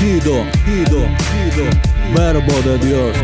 ungido, ungido, verbo de Dios.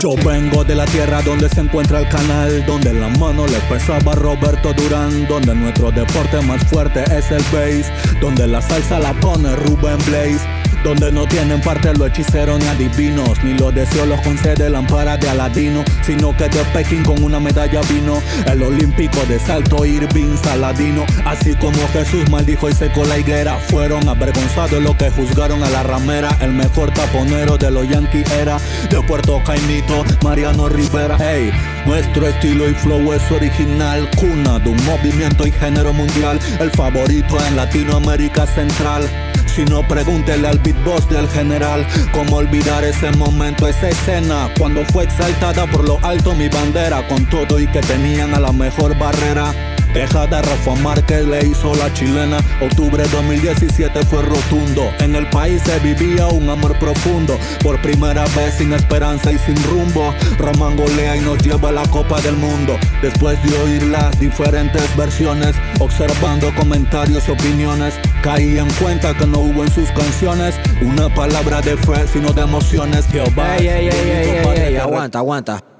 Yo vengo de la tierra donde se encuentra el canal, donde la mano le pesaba Roberto Durán, donde nuestro deporte más fuerte es el bass, donde la salsa la pone Ruben Blaze. Donde no tienen parte los hechiceros ni adivinos, ni los deseos los concede lámpara de Aladino, sino que de Pekín con una medalla vino el olímpico de salto Irving Saladino. Así como Jesús maldijo y secó la higuera, fueron avergonzados los que juzgaron a la ramera. El mejor taponero de los Yankees era de Puerto Caimito, Mariano Rivera. Hey, nuestro estilo y flow es original, cuna de un movimiento y género mundial, el favorito en Latinoamérica Central. Si no, pregúntele al beatbox del general cómo olvidar ese momento, esa escena cuando fue exaltada por lo alto mi bandera con todo y que tenían a la mejor barrera. Deja de Rafa Márquez le hizo la chilena. Octubre 2017 fue rotundo. En el país se vivía un amor profundo. Por primera vez sin esperanza y sin rumbo. Román golea y nos lleva a la Copa del Mundo. Después de oír las diferentes versiones, observando comentarios y opiniones, caí en cuenta que no hubo en sus canciones una palabra de fe, sino de emociones. Jehová. Ey, ey, ey, ey, aguanta, aguanta.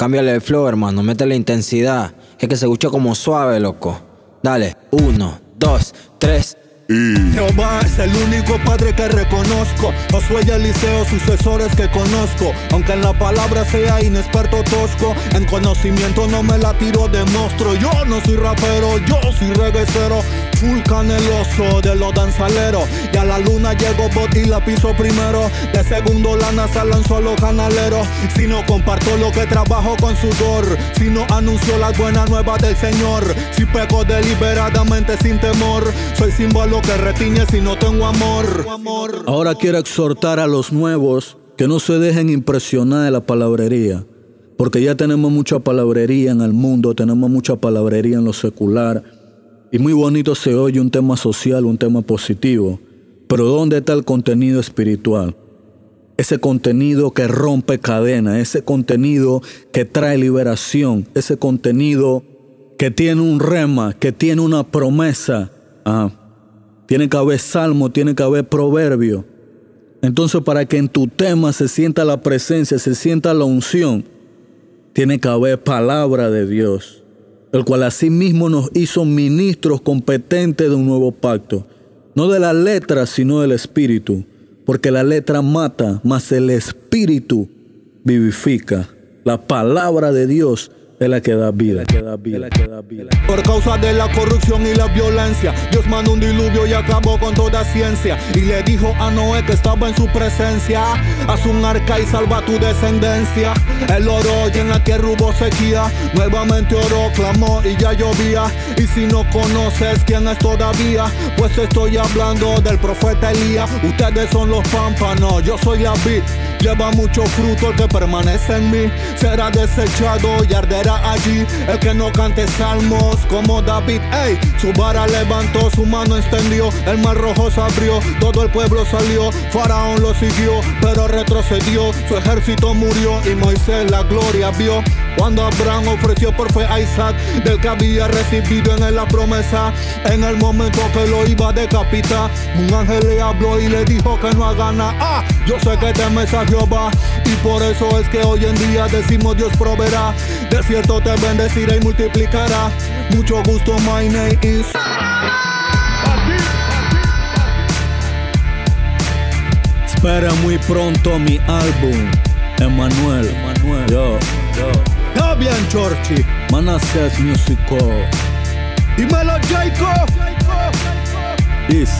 Cámbiale el flow, hermano, mete la intensidad. Es que se escucha como suave, loco. Dale, uno, dos, tres. Jehová es el único padre que reconozco. Josué y Eliseo, sucesores que conozco. Aunque en la palabra sea inexperto tosco, en conocimiento no me la tiro de monstruo. Yo no soy rapero, yo soy reguecero. Full caneloso de los danzaleros. Y a la luna llego bot la piso primero. De segundo la NASA lanzó a los canaleros. Si no comparto lo que trabajo con sudor. Si no anuncio las buenas nuevas del Señor. Si pego deliberadamente sin temor. Soy símbolo que retiñe si no tengo amor. Ahora quiero exhortar a los nuevos que no se dejen impresionar de la palabrería. Porque ya tenemos mucha palabrería en el mundo, tenemos mucha palabrería en lo secular. Y muy bonito se oye un tema social, un tema positivo. Pero ¿dónde está el contenido espiritual? Ese contenido que rompe cadena, ese contenido que trae liberación, ese contenido que tiene un rema, que tiene una promesa. Tiene que haber salmo, tiene que haber proverbio. Entonces para que en tu tema se sienta la presencia, se sienta la unción, tiene que haber palabra de Dios, el cual asimismo nos hizo ministros competentes de un nuevo pacto, no de la letra, sino del espíritu, porque la letra mata, mas el espíritu vivifica. La palabra de Dios es la que da vida, que da vida, que da. Por causa de la corrupción y la violencia, Dios mandó un diluvio y acabó con toda ciencia. Y le dijo a Noé que estaba en su presencia: Haz un arca y salva tu descendencia. El oro y en la tierra hubo sequía. Nuevamente oro clamó y ya llovía. Y si no conoces quién es todavía, pues estoy hablando del profeta Elías. Ustedes son los pámpanos, yo soy la vid. Lleva mucho fruto el que permanece en mí. Será desechado y arderá allí. El que no cante salmos como David. Ey, su vara levantó, su mano extendió. El mar rojo se abrió, todo el pueblo salió. Faraón lo siguió, pero retrocedió. Su ejército murió y Moisés la gloria vio. Cuando Abraham ofreció por fe a Isaac, del que había recibido en él la promesa, en el momento que lo iba a decapitar, un ángel le habló y le dijo que no haga nada. Ah, yo sé que temes a Jehová, y por eso es que hoy en día decimos Dios proveerá. De cierto te bendecirá y multiplicará. Mucho gusto, my name is. Espera muy pronto mi álbum, Emanuel. Emanuel. Yo, yo. Bien, Chorchi. Manassas Musical. Dímelo, Jacob. This